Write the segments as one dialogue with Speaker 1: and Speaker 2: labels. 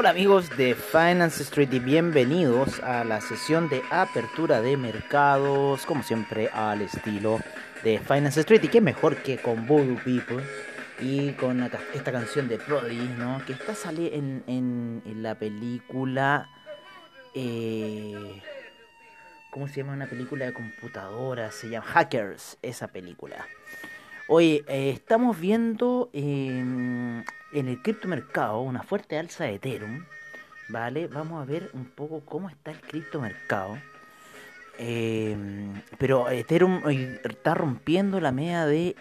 Speaker 1: Hola amigos de Finance Street y bienvenidos a la sesión de apertura de mercados, como siempre al estilo de Finance Street. Y qué mejor que con Voodoo People y con esta canción de Prodigy, ¿no? Que está sale en, en, la película... eh, ¿Cómo se llama una película de computadora? Se llama Hackers, esa película. Oye, eh, estamos viendo eh, en el criptomercado una fuerte alza de Ethereum. ¿Vale? Vamos a ver un poco cómo está el criptomercado. Eh, pero Ethereum está rompiendo la media de,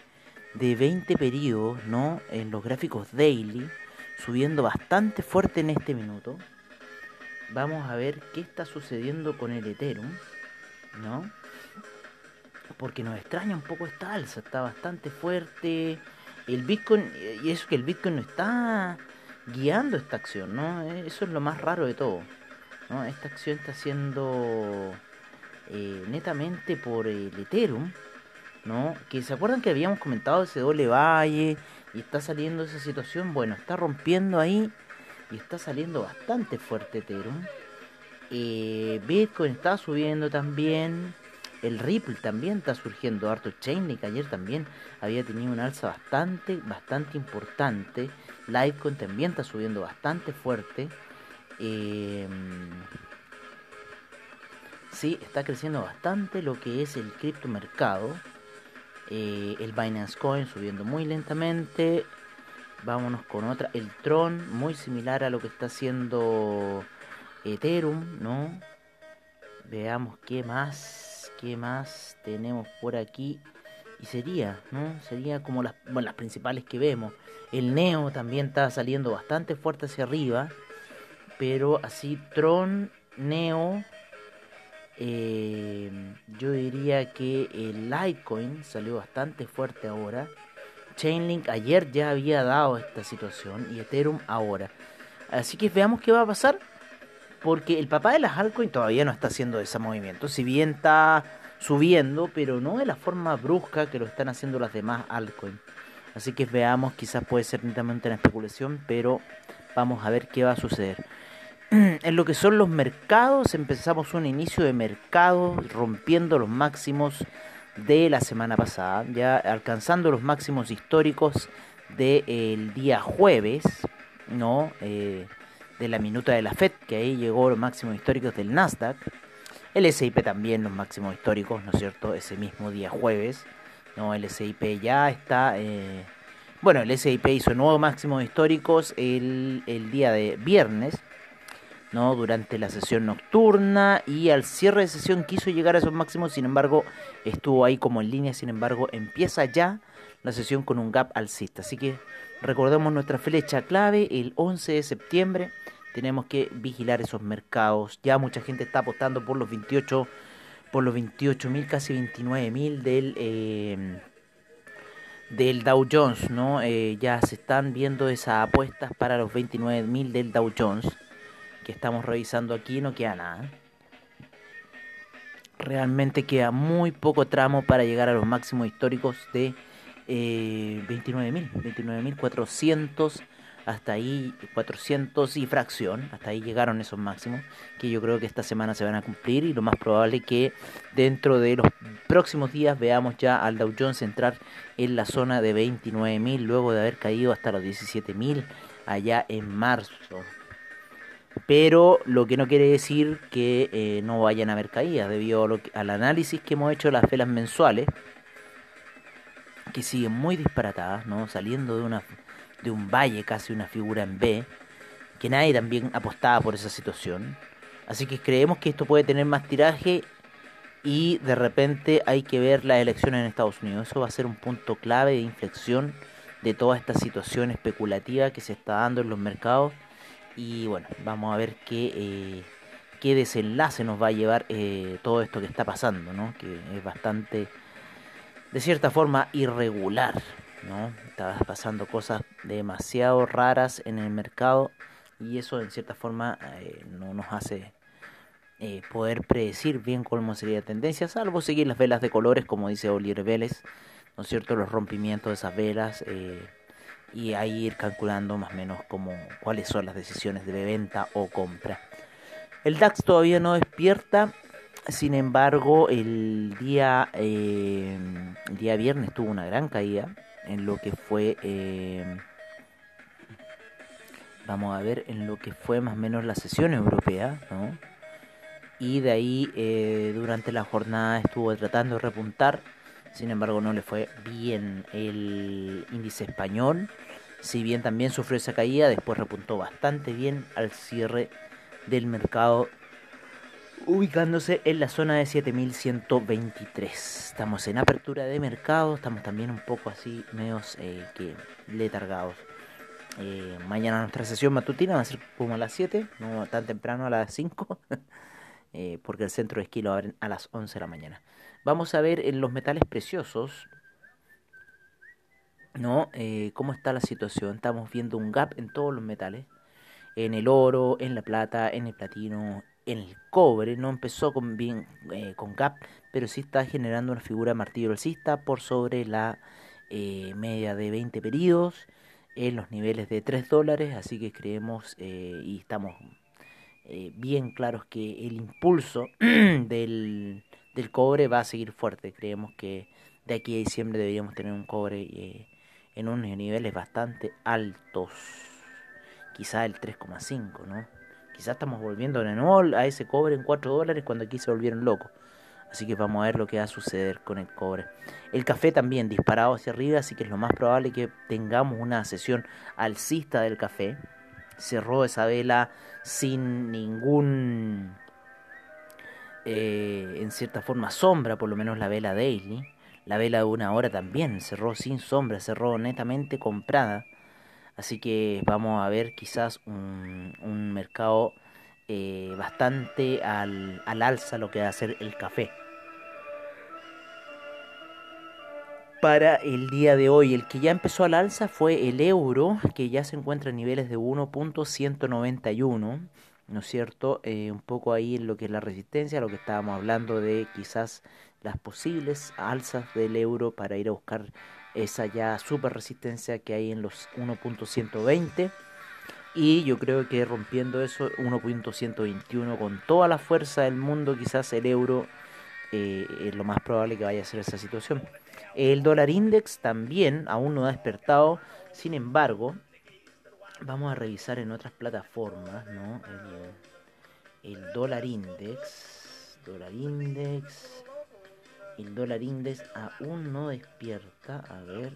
Speaker 1: de 20 periodos, ¿no? En los gráficos daily, subiendo bastante fuerte en este minuto. Vamos a ver qué está sucediendo con el Ethereum, ¿no? porque nos extraña un poco esta alza, está bastante fuerte. El Bitcoin, y eso que el Bitcoin no está guiando esta acción, ¿no? Eh, Eso es lo más raro de todo. Esta acción está siendo eh, netamente por el Ethereum, ¿no? Que se acuerdan que habíamos comentado ese doble valle y está saliendo esa situación, bueno, está rompiendo ahí y está saliendo bastante fuerte Ethereum. Eh, Bitcoin está subiendo también. El Ripple también está surgiendo harto. Chainlink ayer también había tenido una alza bastante, bastante importante. Litecoin también está subiendo bastante fuerte. Eh, sí, está creciendo bastante lo que es el criptomercado. Eh, el Binance Coin subiendo muy lentamente. Vámonos con otra. El Tron, muy similar a lo que está haciendo Ethereum, ¿no? Veamos qué más, qué más tenemos por aquí. Y sería, ¿no? Sería como las, bueno, las principales que vemos. El Neo también está saliendo bastante fuerte hacia arriba. Pero así Tron, Neo. eh, yo diría que el Litecoin salió bastante fuerte ahora. Chainlink ayer ya había dado esta situación. Y Ethereum ahora. Así que veamos qué va a pasar porque el papá de las altcoins todavía no está haciendo ese movimiento. Si bien está subiendo, pero no de la forma brusca que lo están haciendo las demás altcoins. Así que veamos, quizás puede ser netamente una especulación, pero vamos a ver qué va a suceder. En lo que son los mercados, empezamos un inicio de mercado rompiendo los máximos de la semana pasada, ya alcanzando los máximos históricos del día jueves, ¿no? Eh, de la minuta de la FED, que ahí llegó los máximos históricos del Nasdaq. El SIP también los máximos históricos, ¿no es cierto? Ese mismo día jueves. No, el SIP ya está... eh, Bueno, el SIP hizo nuevos máximos históricos el, el día de viernes, ¿no? Durante la sesión nocturna y al cierre de sesión quiso llegar a esos máximos, sin embargo, estuvo ahí como en línea, sin embargo, empieza ya la sesión con un gap alcista. Así que recordemos nuestra flecha clave, el 11 de septiembre. Tenemos que vigilar esos mercados. Ya mucha gente está apostando por los 28, por los 28 mil, casi 29 mil del, eh, del Dow Jones, ¿no? Eh, ya se están viendo esas apuestas para los 29 mil del Dow Jones que estamos revisando aquí. No queda nada. Realmente queda muy poco tramo para llegar a los máximos históricos de eh, 29.000, 29.400, hasta ahí 400 y fracción, hasta ahí llegaron esos máximos, que yo creo que esta semana se van a cumplir y lo más probable que dentro de los próximos días veamos ya al Dow Jones entrar en la zona de 29.000 luego de haber caído hasta los 17.000 allá en marzo. Pero lo que no quiere decir que eh, no vayan a haber caídas debido a lo que- al análisis que hemos hecho de las velas mensuales que siguen muy disparatadas, ¿no? Saliendo de una de un valle, casi una figura en B, que nadie también apostaba por esa situación. Así que creemos que esto puede tener más tiraje y de repente hay que ver las elecciones en Estados Unidos. Eso va a ser un punto clave de inflexión de toda esta situación especulativa que se está dando en los mercados. Y bueno, vamos a ver qué, eh, qué desenlace nos va a llevar eh, todo esto que está pasando, ¿no? que es bastante, de cierta forma, irregular. ¿no? Está pasando cosas demasiado raras en el mercado y eso en cierta forma eh, no nos hace eh, poder predecir bien cómo sería la tendencia, salvo seguir las velas de colores, como dice Oliver Vélez, ¿no es cierto? Los rompimientos de esas velas eh, y ahí ir calculando más o menos como, cuáles son las decisiones de venta o compra. El DAX todavía no despierta, sin embargo, el día, eh, el día viernes tuvo una gran caída en lo que fue vamos a ver en lo que fue más o menos la sesión europea, ¿no? y de ahí eh, durante la jornada estuvo tratando de repuntar, sin embargo no le fue bien el índice español, si bien también sufrió esa caída, después repuntó bastante bien al cierre del mercado ubicándose en la zona de 7123. Estamos en apertura de mercado, estamos también un poco así, medios eh, que letargados. Eh, mañana nuestra sesión matutina va a ser como a las 7, no tan temprano a las 5. Eh, porque el centro de esquí lo abren a las 11 de la mañana. Vamos a ver en los metales preciosos, ¿no? ¿Cómo está la situación? Estamos viendo un gap en todos los metales, en el oro, en la plata, en el platino, en el cobre. No empezó con bien eh, con gap, pero sí está generando una figura martillo alcista por sobre la media de 20 periodos en los niveles de 3 dólares, así que creemos y estamos eh, bien claros que el impulso del, del, cobre va a seguir fuerte. Creemos que de aquí a diciembre deberíamos tener un cobre eh, en unos niveles bastante altos. Quizá el 3,5, ¿no? Quizá estamos volviendo de nuevo a ese cobre en 4 dólares cuando aquí se volvieron locos. Así que vamos a ver lo que va a suceder con el cobre. El café también disparado hacia arriba, así que es lo más probable que tengamos una sesión alcista del café cerró esa vela sin ningún, eh, en cierta forma, sombra, por lo menos la vela daily. La vela de una hora también cerró sin sombra, cerró netamente comprada. Así que vamos a ver quizás un, mercado eh, bastante al, al alza lo que va a hacer el café. para el día de hoy. El que ya empezó al alza fue el euro, que ya se encuentra en niveles de 1.191, ¿no es cierto? Eh, un poco ahí en lo que es la resistencia, lo que estábamos hablando de quizás las posibles alzas del euro para ir a buscar esa ya super resistencia que hay en los 1.120. Y yo creo que rompiendo eso, 1.121 con toda la fuerza del mundo, quizás el euro eh, es lo más probable que vaya a ser esa situación. El dólar index también aún no ha despertado, sin embargo, vamos a revisar en otras plataformas, ¿no? El, dólar index, dólar index, el dólar index aún no despierta, a ver,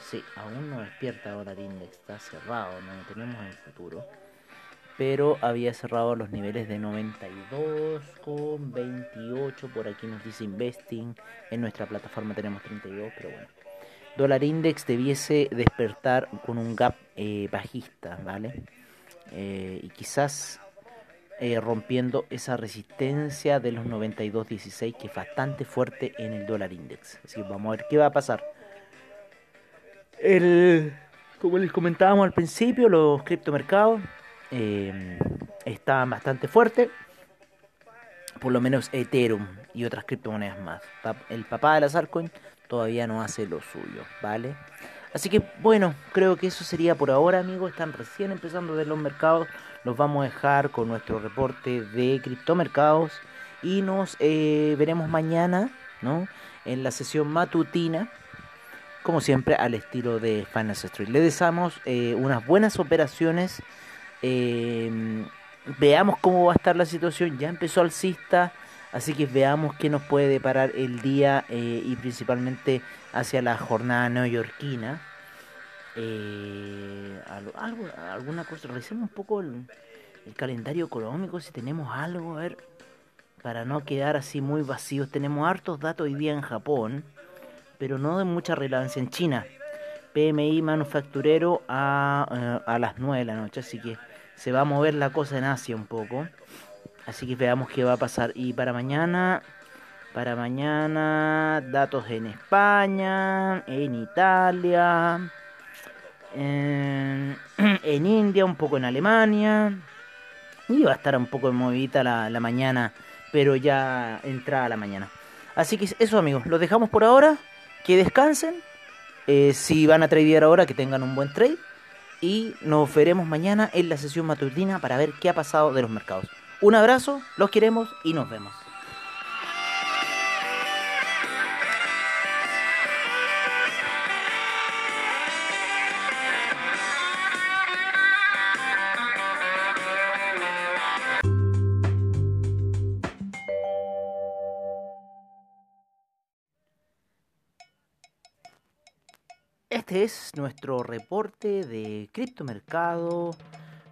Speaker 1: sí, aún no despierta dólar index, está cerrado, no lo tenemos en el futuro pero había cerrado los niveles de 92 con 28, por aquí nos dice Investing, en nuestra plataforma tenemos 32, pero bueno. Dólar Index debiese despertar con un gap eh, bajista, ¿vale? Eh, y quizás eh, rompiendo esa resistencia de los 92.16 que es bastante fuerte en el dólar index. Así que vamos a ver qué va a pasar. El, como les comentábamos al principio, los criptomercados eh, estaban bastante fuertes. Por lo menos Ethereum y otras criptomonedas más. El papá de las altcoins todavía no hace lo suyo, ¿vale? Así que bueno, creo que eso sería por ahora, amigos. Están recién empezando a ver los mercados. Los vamos a dejar con nuestro reporte de criptomercados. Y nos eh, veremos mañana, ¿no? En la sesión matutina. Como siempre, al estilo de Finance Street. Le deseamos eh, unas buenas operaciones eh, veamos cómo va a estar la situación. Ya empezó alcista, así que veamos qué nos puede deparar el día eh, y principalmente hacia la jornada neoyorquina. Eh, alguna cosa, revisemos un poco el, el, calendario económico, si tenemos algo, a ver, para no quedar así muy vacíos. Tenemos hartos datos hoy día en Japón, pero no de mucha relevancia en China. PMI manufacturero a, eh, a las 9 de la noche, así que se va a mover la cosa en Asia un poco. Así que veamos qué va a pasar. Y para mañana, para mañana, datos en España, en Italia, en, India, un poco en Alemania. Y va a estar un poco movidita la, la mañana, pero ya entrada la mañana. Así que eso amigos, los dejamos por ahora. Que descansen. Eh, si van a tradear ahora, que tengan un buen trade. Y nos veremos mañana en la sesión matutina para ver qué ha pasado de los mercados. Un abrazo, los queremos y nos vemos. Es nuestro reporte de criptomercado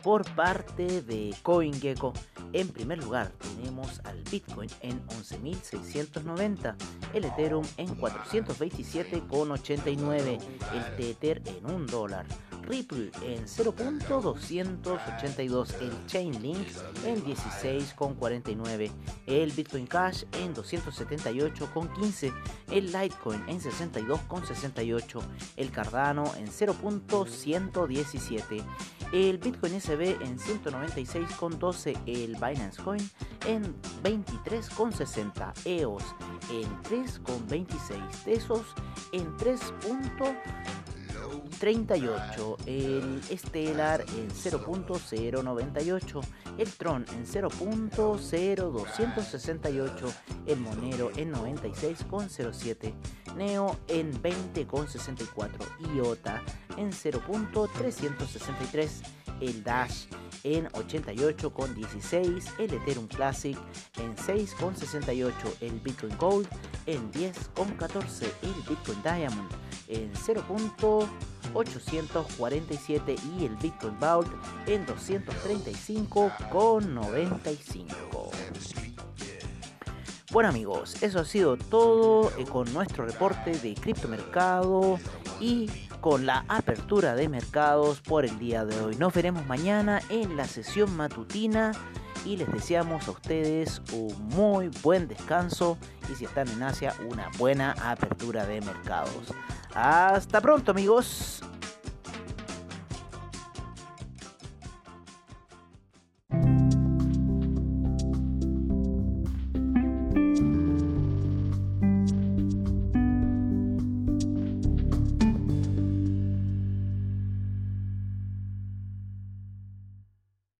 Speaker 1: por parte de CoinGecko. En primer lugar tenemos al Bitcoin en 11.690, el Ethereum en 427,89, el Tether en 1 dólar. Ripple en 0.282, el Chainlink en 16,49, el Bitcoin Cash en 278,15, el Litecoin en 62,68, el Cardano en 0.117, el Bitcoin SB en 196,12, el Binance Coin en 23,60, EOS en 3,26, Tesos en 3. 38, el Stellar en 0.098, el Tron en 0.0268, el Monero en 96.07, Neo en 20.64, IOTA en 0.363, el Dash en 88,16, el Ethereum Classic en 6,68, el Bitcoin Gold en 10,14, el Bitcoin Diamond en 0.847 y el Bitcoin Vault en 235,95. Bueno amigos, eso ha sido todo eh, con nuestro reporte de criptomercado y con la apertura de mercados por el día de hoy. Nos veremos mañana en la sesión matutina y les deseamos a ustedes un muy buen descanso y si están en Asia una buena apertura de mercados. Hasta pronto amigos.